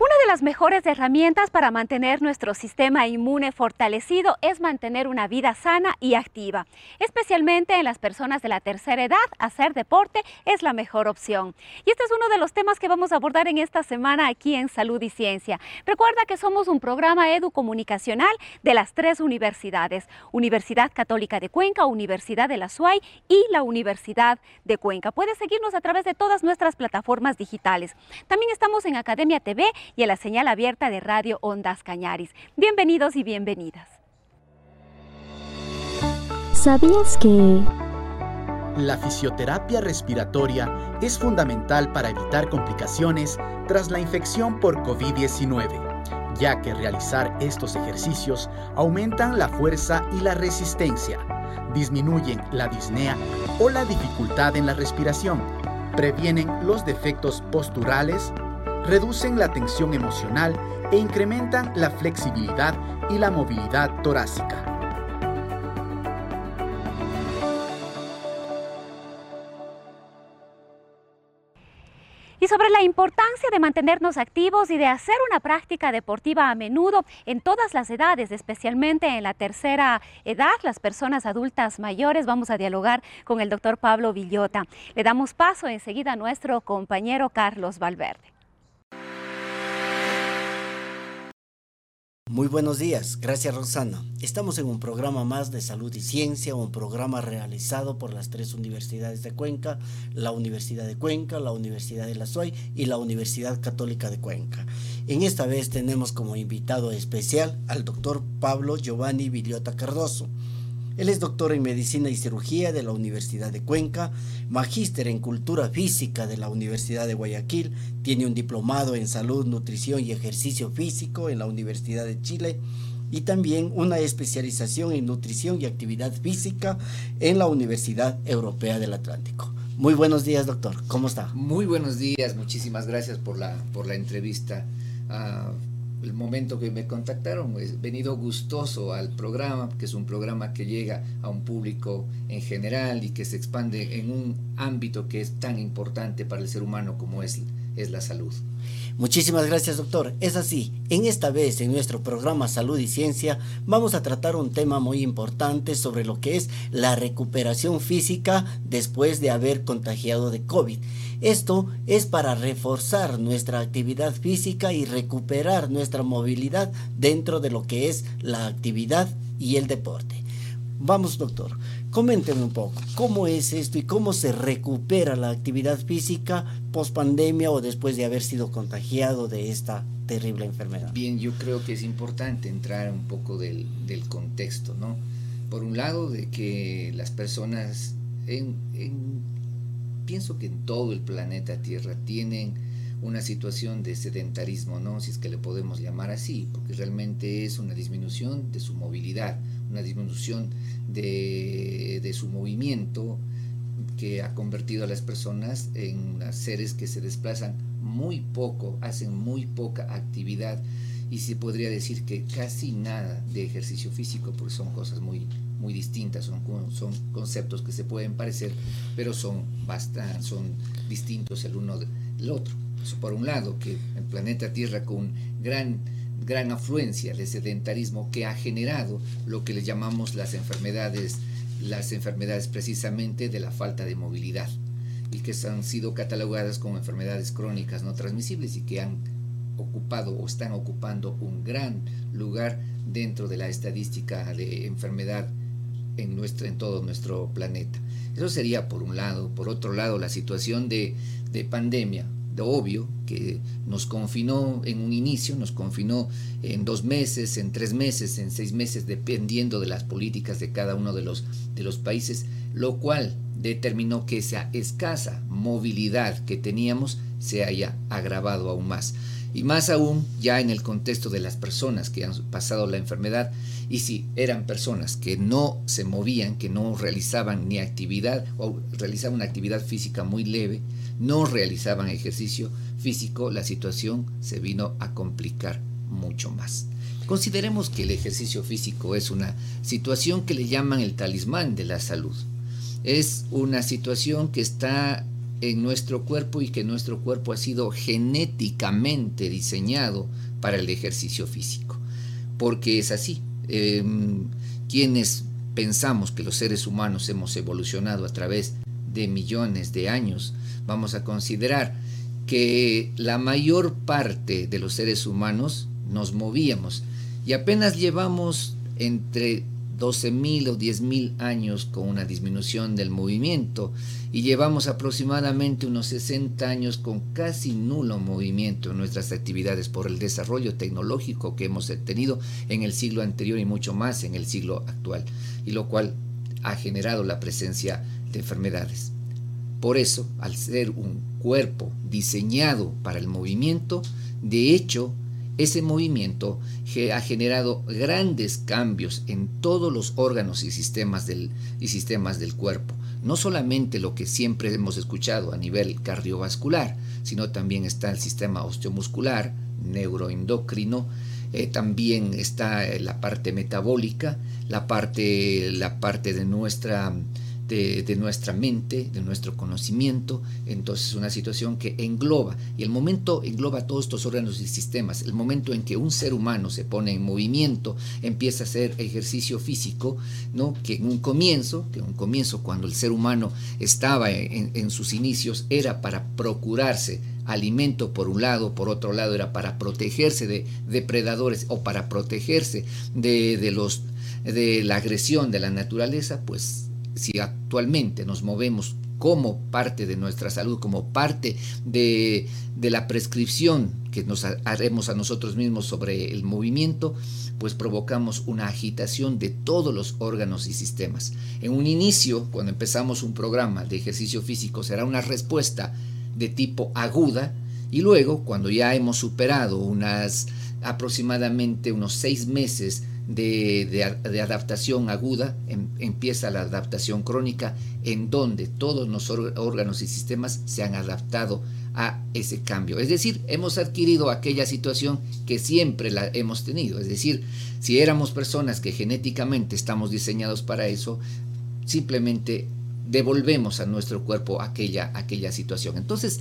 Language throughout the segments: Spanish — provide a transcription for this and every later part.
Una de las mejores herramientas para mantener nuestro sistema inmune fortalecido es mantener una vida sana y activa. Especialmente en las personas de la tercera edad, hacer deporte es la mejor opción. Y este es uno de los temas que vamos a abordar en esta semana aquí en Salud y Ciencia. Recuerda que somos un programa educomunicacional de las tres universidades, Universidad Católica de Cuenca, Universidad de la SUAY y la Universidad de Cuenca. Puedes seguirnos a través de todas nuestras plataformas digitales. También estamos en Academia TV y en la señal abierta de Radio Ondas Cañaris. Bienvenidos y bienvenidas. ¿Sabías que... La fisioterapia respiratoria es fundamental para evitar complicaciones tras la infección por COVID-19, ya que realizar estos ejercicios aumentan la fuerza y la resistencia, disminuyen la disnea o la dificultad en la respiración, previenen los defectos posturales, reducen la tensión emocional e incrementan la flexibilidad y la movilidad torácica. y sobre la importancia de mantenernos activos y de hacer una práctica deportiva a menudo en todas las edades, especialmente en la tercera edad, las personas adultas mayores. Vamos a dialogar con el doctor Pablo Villota. Le damos paso enseguida a nuestro compañero Carlos Valverde. Muy buenos días, gracias Rosana. Estamos en un programa más de salud y ciencia, un programa realizado por las tres universidades de Cuenca, la Universidad de Cuenca, la Universidad de la SUAY y la Universidad Católica de Cuenca. En esta vez tenemos como invitado especial al doctor Pablo Giovanni Villota Cardoso. Él es doctor en Medicina y Cirugía de la Universidad de Cuenca, magíster en Cultura Física de la Universidad de Guayaquil, tiene un diplomado en Salud, Nutrición y Ejercicio Físico en la Universidad de Chile y también una especialización en Nutrición y Actividad Física en la Universidad Europea del Atlántico. Muy buenos días, doctor. ¿Cómo está? Muy buenos días. Muchísimas gracias por la, por la entrevista. Uh, el momento que me contactaron, he venido gustoso al programa, que es un programa que llega a un público en general y que se expande en un ámbito que es tan importante para el ser humano como es, es la salud. Muchísimas gracias, doctor. Es así, en esta vez en nuestro programa Salud y Ciencia vamos a tratar un tema muy importante sobre lo que es la recuperación física después de haber contagiado de COVID. Esto es para reforzar nuestra actividad física y recuperar nuestra movilidad dentro de lo que es la actividad y el deporte. Vamos, doctor, coménteme un poco, ¿cómo es esto y cómo se recupera la actividad física post pandemia o después de haber sido contagiado de esta terrible enfermedad? Bien, yo creo que es importante entrar un poco del, del contexto, ¿no? Por un lado, de que las personas en, en pienso que en todo el planeta Tierra tienen una situación de sedentarismo, ¿no? Si es que le podemos llamar así, porque realmente es una disminución de su movilidad, una disminución de, de su movimiento que ha convertido a las personas en seres que se desplazan muy poco, hacen muy poca actividad y se podría decir que casi nada de ejercicio físico, porque son cosas muy, muy distintas, son, son conceptos que se pueden parecer, pero son, bastante, son distintos el uno del otro. Por un lado, que el planeta Tierra con gran, gran afluencia de sedentarismo que ha generado lo que le llamamos las enfermedades, las enfermedades precisamente de la falta de movilidad y que han sido catalogadas como enfermedades crónicas no transmisibles y que han ocupado o están ocupando un gran lugar dentro de la estadística de enfermedad en, nuestro, en todo nuestro planeta. Eso sería por un lado. Por otro lado, la situación de, de pandemia obvio que nos confinó en un inicio, nos confinó en dos meses, en tres meses, en seis meses, dependiendo de las políticas de cada uno de los, de los países, lo cual determinó que esa escasa movilidad que teníamos se haya agravado aún más. Y más aún ya en el contexto de las personas que han pasado la enfermedad y si eran personas que no se movían, que no realizaban ni actividad o realizaban una actividad física muy leve, no realizaban ejercicio físico, la situación se vino a complicar mucho más. Consideremos que el ejercicio físico es una situación que le llaman el talismán de la salud. Es una situación que está en nuestro cuerpo y que nuestro cuerpo ha sido genéticamente diseñado para el ejercicio físico. Porque es así. Em, quienes pensamos que los seres humanos hemos evolucionado a través de millones de años, vamos a considerar que la mayor parte de los seres humanos nos movíamos y apenas llevamos entre 12.000 o 10.000 años con una disminución del movimiento y llevamos aproximadamente unos 60 años con casi nulo movimiento en nuestras actividades por el desarrollo tecnológico que hemos tenido en el siglo anterior y mucho más en el siglo actual, y lo cual ha generado la presencia de enfermedades. Por eso, al ser un cuerpo diseñado para el movimiento, de hecho, ese movimiento ha generado grandes cambios en todos los órganos y sistemas del, y sistemas del cuerpo. No solamente lo que siempre hemos escuchado a nivel cardiovascular, sino también está el sistema osteomuscular, neuroendocrino, eh, también está eh, la parte metabólica, la parte, la parte de nuestra de, nuestra mente, de nuestro conocimiento. Entonces, una situación que engloba, y el momento engloba todos estos órganos y sistemas. El momento en que un ser humano se pone en movimiento, empieza a hacer ejercicio físico, ¿no? que en un comienzo, que en un comienzo cuando el ser humano estaba en, sus inicios, era para procurarse alimento por un lado, por otro lado era para protegerse de depredadores o para protegerse de, de los de la agresión de la naturaleza, pues si actualmente nos movemos como parte de nuestra salud, como parte de, la prescripción que nos haremos a nosotros mismos sobre el movimiento, pues provocamos una agitación de todos los órganos y sistemas. En un inicio, cuando empezamos un programa de ejercicio físico, será una respuesta de tipo aguda y luego, cuando ya hemos superado unas aproximadamente unos seis meses de, adaptación aguda, em, empieza la adaptación crónica, en donde todos los órganos y sistemas se han adaptado a ese cambio. Es decir, hemos adquirido aquella situación que siempre la hemos tenido. Es decir, si éramos personas que genéticamente estamos diseñados para eso, simplemente devolvemos a nuestro cuerpo aquella, aquella situación. Entonces,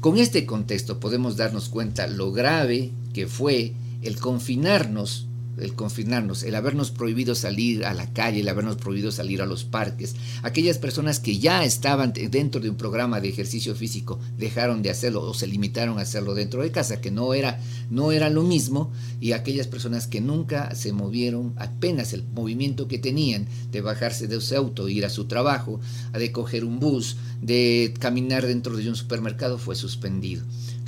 con este contexto podemos darnos cuenta lo grave que fue el confinarnos el confinarnos, el habernos prohibido salir a la calle, el habernos prohibido salir a los parques. Aquellas personas que ya estaban dentro de un programa de ejercicio físico dejaron de hacerlo o se limitaron a hacerlo dentro de casa, que no era, no era lo mismo, y aquellas personas que nunca se movieron, apenas el movimiento que tenían de bajarse de su auto, ir a su trabajo, de coger un bus, de caminar dentro de un supermercado, fue suspendido.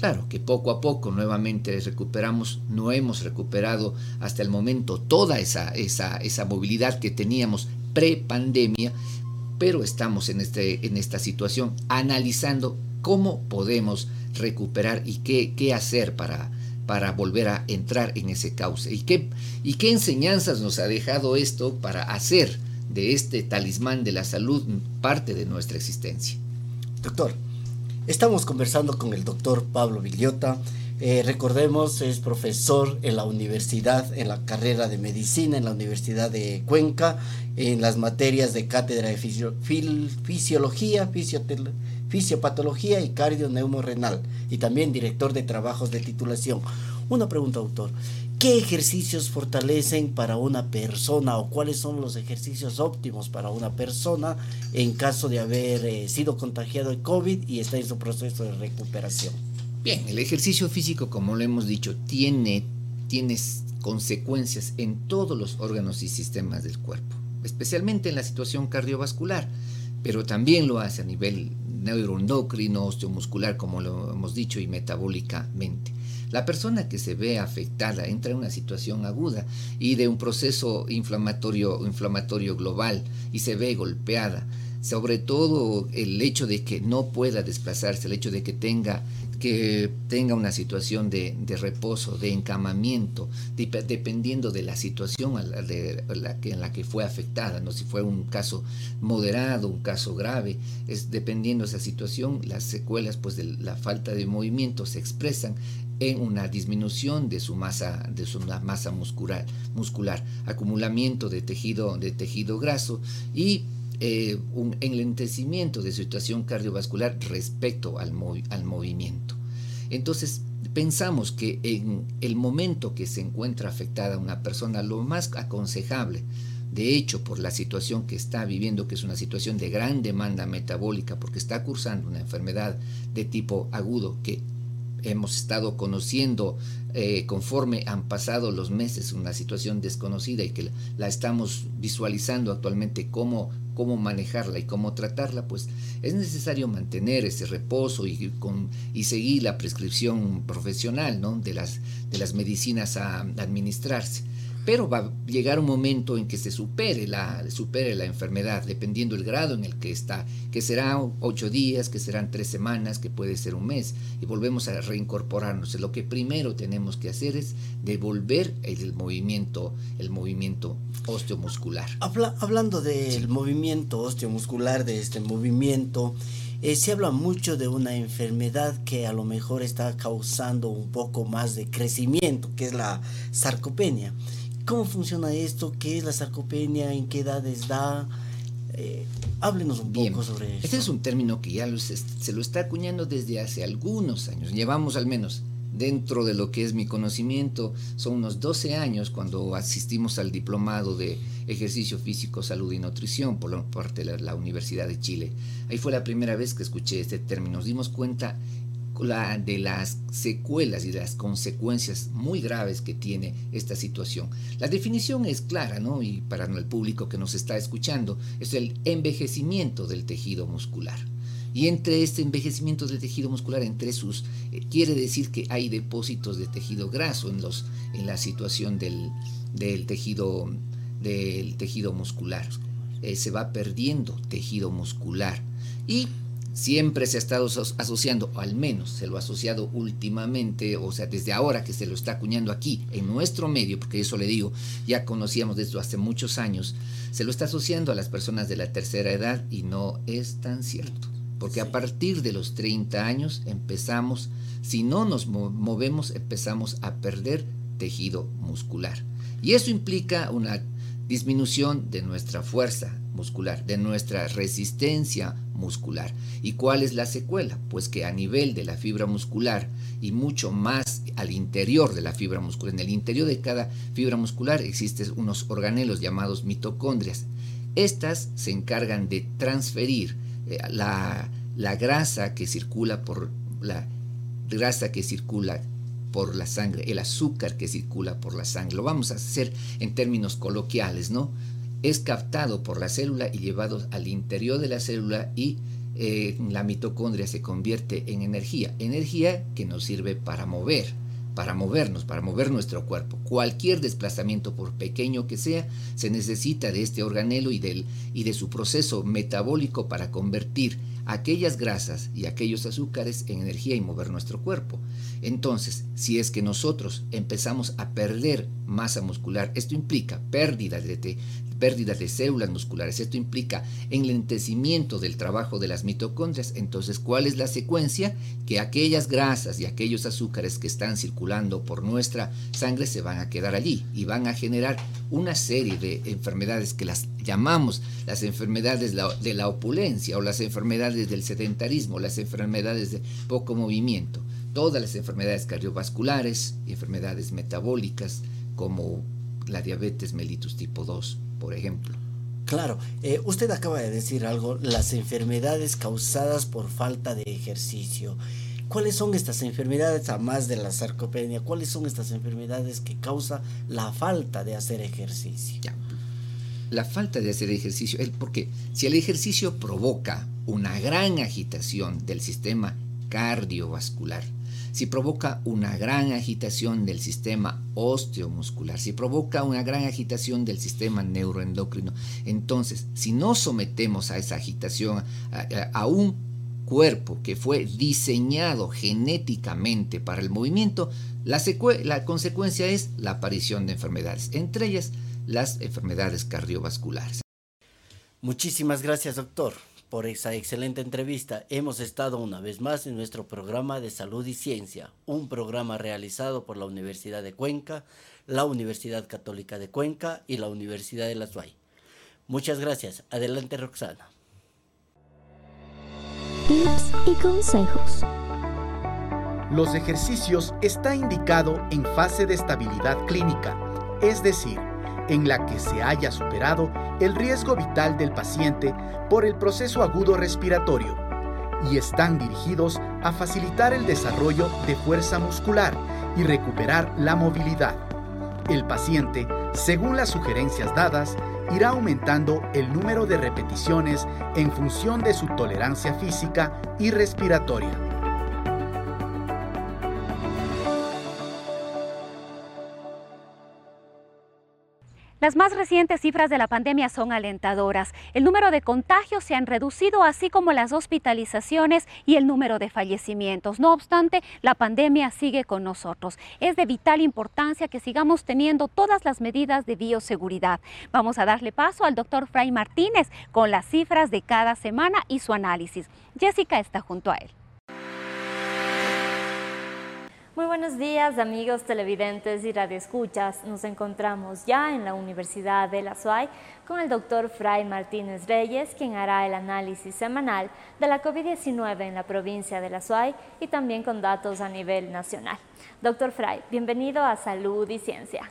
Claro que poco a poco nuevamente recuperamos, no hemos recuperado hasta el momento toda esa, esa, esa movilidad que teníamos pre-pandemia, pero estamos en, este, en esta situación analizando cómo podemos recuperar y qué, qué hacer para, para volver a entrar en ese cauce. ¿Y qué, ¿Y qué enseñanzas nos ha dejado esto para hacer de este talismán de la salud parte de nuestra existencia? Doctor, Estamos conversando con el doctor Pablo Villota. Eh, recordemos, es profesor en la universidad, en la carrera de medicina, en la Universidad de Cuenca, en las materias de cátedra de fisiología, fisiopatología y cardio-neumorenal, y también director de trabajos de titulación. Una pregunta, doctor. ¿Qué ejercicios fortalecen para una persona o cuáles son los ejercicios óptimos para una persona en caso de haber eh, sido contagiado de COVID y está en su proceso de recuperación? Bien, el ejercicio físico, como lo hemos dicho, tiene, tiene consecuencias en todos los órganos y sistemas del cuerpo, especialmente en la situación cardiovascular, pero también lo hace a nivel neuroendocrino, osteomuscular, como lo hemos dicho, y metabólicamente. La persona que se ve afectada entra en una situación aguda y de un proceso inflamatorio, inflamatorio global y se ve golpeada. Sobre todo el hecho de que no pueda desplazarse, el hecho de que tenga que tenga una situación de, reposo, de encamamiento, dependiendo de la situación en la que fue afectada, ¿no? si fue un caso moderado, un caso grave, es dependiendo de esa situación, las secuelas pues, de la falta de movimiento se expresan en una disminución de su masa, de su masa muscular, muscular acumulamiento de tejido, de tejido graso y eh, un enlentecimiento de situación cardiovascular respecto al, al movimiento. Entonces, pensamos que en el momento que se encuentra afectada una persona, lo más aconsejable, de hecho, por la situación que está viviendo, que es una situación de gran demanda metabólica, porque está cursando una enfermedad de tipo agudo que hemos estado conociendo eh, conforme han pasado los meses, una situación desconocida y que la estamos visualizando actualmente cómo, cómo manejarla y cómo tratarla, pues es necesario mantener ese reposo y, con, y seguir la prescripción profesional ¿no? de, las, de las medicinas a administrarse pero va a llegar un momento en que se supere la, supere la enfermedad, dependiendo el grado en el que está, que será ocho días, que serán tres semanas, que puede ser un mes, y volvemos a reincorporarnos. Lo que primero tenemos que hacer es devolver el movimiento, el movimiento osteomuscular. hablando del movimiento osteomuscular, de este movimiento, eh, se habla mucho de una enfermedad que a lo mejor está causando un poco más de crecimiento, que es la sarcopenia. ¿Cómo funciona esto? ¿Qué es la sarcopenia? ¿En qué edades da? Eh, háblenos un poco sobre esto. Este es un término que ya se lo está acuñando desde hace algunos años. Llevamos al menos dentro de lo que es mi conocimiento, son unos 12 años cuando asistimos al diplomado de ejercicio físico, salud y nutrición por parte de la Universidad de Chile. Ahí fue la primera vez que escuché este término. Nos dimos cuenta de las secuelas y las consecuencias muy graves que tiene esta situación. La definición es clara, ¿no? Y para el público que nos está escuchando, es el envejecimiento del tejido muscular. Y entre este envejecimiento del tejido muscular, entre sus, eh, quiere decir que hay depósitos de tejido graso en, los, en la situación del, del, tejido, del tejido muscular. Eh, se va perdiendo tejido muscular. Y siempre se ha estado asociando, o al menos se lo ha asociado últimamente, o sea, desde ahora que se lo está acuñando aquí, en nuestro medio, porque eso le digo, ya conocíamos desde hace muchos años, se lo está asociando a las personas de la tercera edad y no es tan cierto. Porque a partir de los 30 años empezamos, si no nos movemos, empezamos a perder tejido muscular. Y eso implica una disminución de nuestra fuerza muscular, de nuestra resistencia muscular. ¿Y cuál es la secuela? Pues que a nivel de la fibra muscular y mucho más al interior de la fibra muscular, en el interior de cada fibra muscular existen unos organelos llamados mitocondrias. Estas se encargan de transferir eh, la, la grasa que circula por la grasa que circula por la sangre, el azúcar que circula por la sangre. Lo vamos a hacer en términos coloquiales, ¿no? Es captado por la célula y llevado al interior de la célula y eh, la mitocondria se convierte en energía, energía que nos sirve para mover, para movernos, para mover nuestro cuerpo. Cualquier desplazamiento, por pequeño que sea, se necesita de este organelo y, del, y de su proceso metabólico para convertir aquellas grasas y aquellos azúcares en energía y mover nuestro cuerpo. Entonces, si es que nosotros empezamos a perder masa muscular, esto implica pérdida de, pérdida de células musculares, esto implica enlentecimiento del trabajo de las mitocondrias, entonces, ¿cuál es la secuencia? Que aquellas grasas y aquellos azúcares que están circulando por nuestra sangre se van a quedar allí y van a generar una serie de enfermedades que las llamamos las enfermedades de la opulencia o las enfermedades del sedentarismo, las enfermedades de poco movimiento. Todas las enfermedades cardiovasculares enfermedades metabólicas como la diabetes mellitus tipo 2, por ejemplo. Claro, eh, usted acaba de decir algo, las enfermedades causadas por falta de ejercicio. ¿Cuáles son estas enfermedades, además de la sarcopenia? ¿Cuáles son estas enfermedades que causa la falta de hacer ejercicio? la falta de hacer ejercicio, porque si el ejercicio provoca una gran agitación del sistema cardiovascular, si provoca una gran agitación del sistema osteomuscular, si provoca una gran agitación del sistema neuroendocrino, entonces si no sometemos a esa agitación a, un cuerpo que fue diseñado genéticamente para el movimiento, la, la consecuencia es la aparición de enfermedades, entre ellas las enfermedades cardiovasculares. Muchísimas gracias, doctor por esa excelente entrevista. Hemos estado una vez más en nuestro programa de Salud y Ciencia, un programa realizado por la Universidad de Cuenca, la Universidad Católica de Cuenca y la Universidad de la SUAY. Muchas gracias. Adelante, Roxana. Tips y consejos. Los ejercicios está indicado en fase de estabilidad clínica, es decir, en la que se haya superado el riesgo vital del paciente por el proceso agudo respiratorio y están dirigidos a facilitar el desarrollo de fuerza muscular y recuperar la movilidad. El paciente, según las sugerencias dadas, irá aumentando el número de repeticiones en función de su tolerancia física y respiratoria. Las más recientes cifras de la pandemia son alentadoras. El número de contagios se han reducido, así como las hospitalizaciones y el número de fallecimientos. No obstante, la pandemia sigue con nosotros. Es de vital importancia que sigamos teniendo todas las medidas de bioseguridad. Vamos a darle paso al doctor Fray Martínez con las cifras de cada semana y su análisis. Jessica está junto a él. Muy buenos días amigos televidentes y radioescuchas. Nos encontramos ya en la Universidad de la SUAY con el doctor Fray Martínez Reyes, quien hará el análisis semanal de la COVID-19 en la provincia de la SUAY y también con datos a nivel nacional. Doctor Fray, bienvenido a Salud y Ciencia.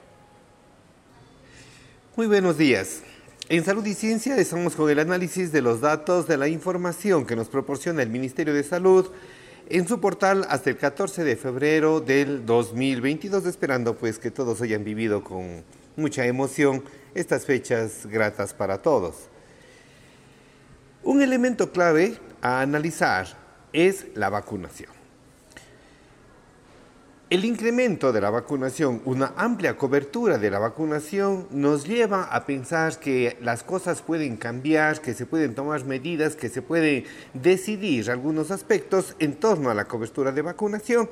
Muy buenos días. En Salud y Ciencia estamos con el análisis de los datos de la información que nos proporciona el Ministerio de Salud en su portal hasta el 14 de febrero del 2022, esperando pues que todos hayan vivido con mucha emoción estas fechas gratas para todos. Un elemento clave a analizar es la vacunación. El incremento de la vacunación, una amplia cobertura de la vacunación, nos lleva a pensar que las cosas pueden cambiar, que se pueden tomar medidas, que se pueden decidir algunos aspectos en torno a la cobertura de vacunación.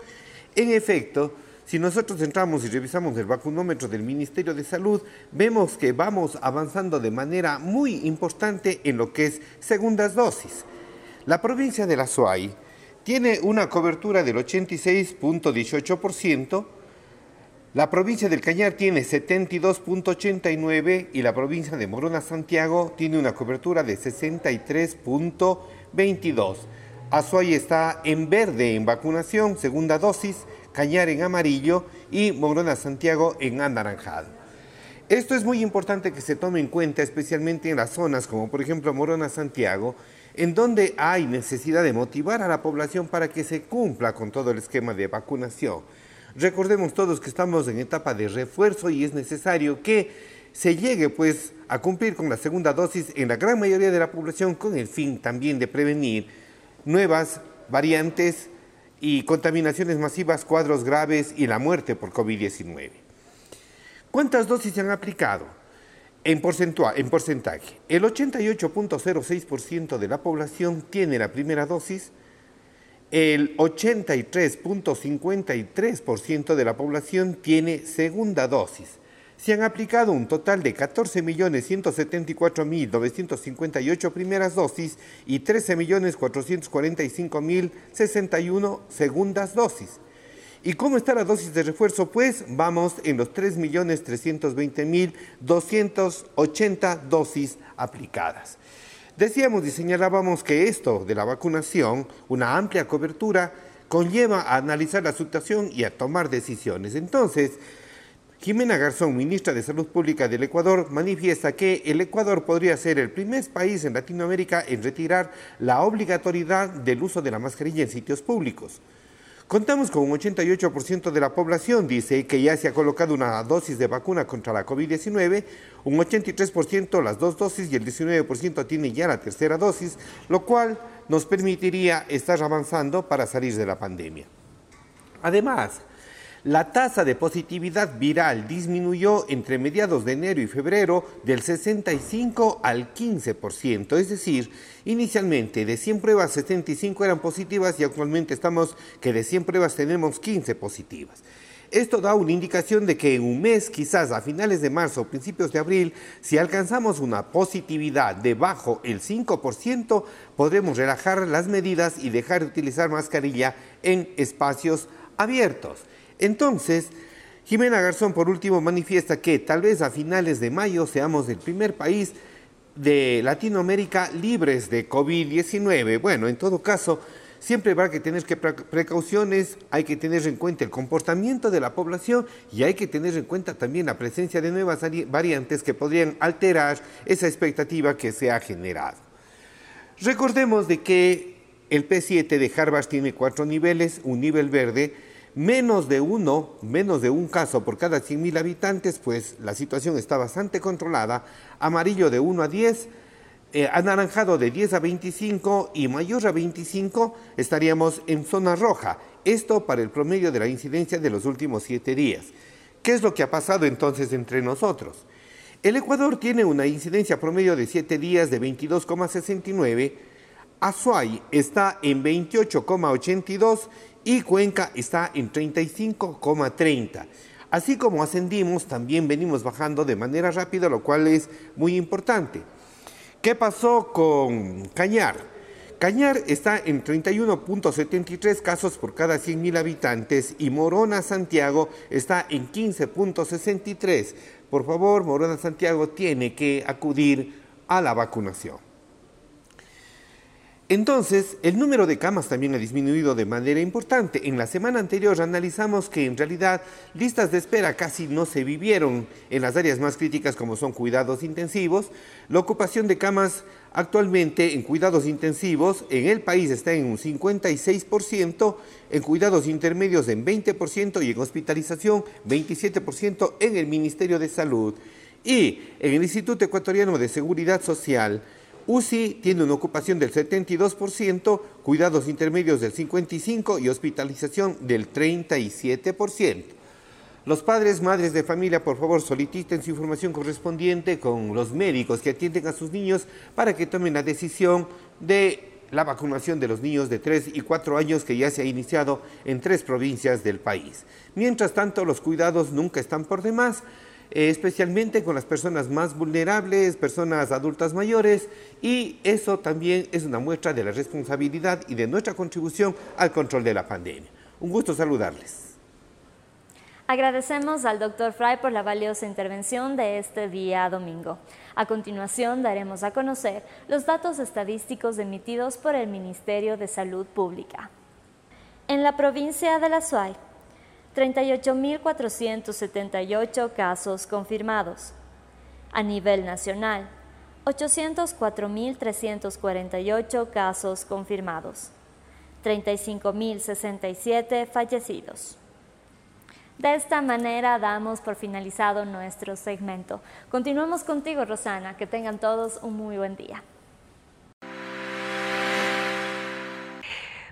En efecto, si nosotros entramos y revisamos el vacunómetro del Ministerio de Salud, vemos que vamos avanzando de manera muy importante en lo que es segundas dosis. La provincia de la SUAY tiene una cobertura del 86.18%, la provincia del Cañar tiene 72.89% y la provincia de Morona Santiago tiene una cobertura de 63.22%. Azuay está en verde en vacunación, segunda dosis, Cañar en amarillo y Morona Santiago en anaranjado. Esto es muy importante que se tome en cuenta, especialmente en las zonas como por ejemplo Morona Santiago, en donde hay necesidad de motivar a la población para que se cumpla con todo el esquema de vacunación. Recordemos todos que estamos en etapa de refuerzo y es necesario que se llegue pues a cumplir con la segunda dosis en la gran mayoría de la población con el fin también de prevenir nuevas variantes y contaminaciones masivas, cuadros graves y la muerte por COVID-19. ¿Cuántas dosis se han aplicado? En, en porcentaje, el 88.06% de la población tiene la primera dosis, el 83.53% de la población tiene segunda dosis. Se han aplicado un total de 14.174.958 primeras dosis y 13.445.061 segundas dosis. ¿Y cómo está la dosis de refuerzo? Pues vamos en los 3.320.280 dosis aplicadas. Decíamos y señalábamos que esto de la vacunación, una amplia cobertura, conlleva a analizar la situación y a tomar decisiones. Entonces, Jimena Garzón, ministra de Salud Pública del Ecuador, manifiesta que el Ecuador podría ser el primer país en Latinoamérica en retirar la obligatoriedad del uso de la mascarilla en sitios públicos. Contamos con un 88% de la población, dice, que ya se ha colocado una dosis de vacuna contra la COVID-19, un 83% las dos dosis y el 19% tiene ya la tercera dosis, lo cual nos permitiría estar avanzando para salir de la pandemia. Además, la tasa de positividad viral disminuyó entre mediados de enero y febrero del 65 al 15%, es decir, inicialmente de 100 pruebas 75 eran positivas y actualmente estamos que de 100 pruebas tenemos 15 positivas. Esto da una indicación de que en un mes, quizás a finales de marzo o principios de abril, si alcanzamos una positividad debajo el 5%, podremos relajar las medidas y dejar de utilizar mascarilla en espacios abiertos. Entonces, Jimena Garzón, por último, manifiesta que tal vez a finales de mayo seamos el primer país de Latinoamérica libres de COVID-19. Bueno, en todo caso, siempre va a que tener que precauciones, hay que tener en cuenta el comportamiento de la población y hay que tener en cuenta también la presencia de nuevas variantes que podrían alterar esa expectativa que se ha generado. Recordemos de que el P7 de Harvard tiene cuatro niveles, un nivel verde, menos de uno, menos de un caso por cada 100.000 habitantes, pues la situación está bastante controlada. Amarillo de 1 a 10, eh, anaranjado de 10 a 25 y mayor a 25 estaríamos en zona roja. Esto para el promedio de la incidencia de los últimos siete días. ¿Qué es lo que ha pasado entonces entre nosotros? El Ecuador tiene una incidencia promedio de 7 días de 22,69, Azuay está en 28,82 y Cuenca está en 35,30. Así como ascendimos, también venimos bajando de manera rápida, lo cual es muy importante. ¿Qué pasó con Cañar? Cañar está en 31.73 casos por cada 100.000 habitantes y Morona Santiago está en 15.63. Por favor, Morona Santiago tiene que acudir a la vacunación. Entonces, el número de camas también ha disminuido de manera importante. En la semana anterior analizamos que en realidad listas de espera casi no se vivieron en las áreas más críticas como son cuidados intensivos. La ocupación de camas actualmente en cuidados intensivos en el país está en un 56%, en cuidados intermedios en 20% y en hospitalización 27% en el Ministerio de Salud. Y en el Instituto Ecuatoriano de Seguridad Social, UCI tiene una ocupación del 72%, cuidados intermedios del 55% y hospitalización del 37%. Los padres, madres de familia, por favor, soliciten su información correspondiente con los médicos que atienden a sus niños para que tomen la decisión de la vacunación de los niños de 3 y 4 años que ya se ha iniciado en tres provincias del país. Mientras tanto, los cuidados nunca están por demás. Eh, especialmente con las personas más vulnerables, personas adultas mayores, y eso también es una muestra de la responsabilidad y de nuestra contribución al control de la pandemia. Un gusto saludarles. Agradecemos al doctor Fry por la valiosa intervención de este día domingo. A continuación daremos a conocer los datos estadísticos emitidos por el Ministerio de Salud Pública. En la provincia de La Suay, 38.478 casos confirmados. A nivel nacional, 804.348 casos confirmados. 35.067 fallecidos. De esta manera damos por finalizado nuestro segmento. Continuamos contigo, Rosana. Que tengan todos un muy buen día.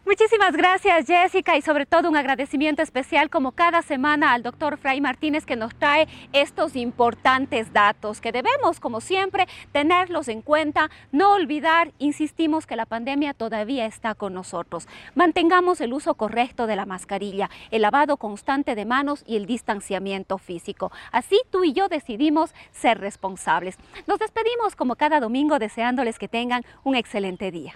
Muchísimas gracias Jessica y sobre todo un agradecimiento especial como cada semana al doctor Fray Martínez que nos trae estos importantes datos que debemos como siempre tenerlos en cuenta, no olvidar, insistimos que la pandemia todavía está con nosotros. Mantengamos el uso correcto de la mascarilla, el lavado constante de manos y el distanciamiento físico. Así tú y yo decidimos ser responsables. Nos despedimos como cada domingo deseándoles que tengan un excelente día.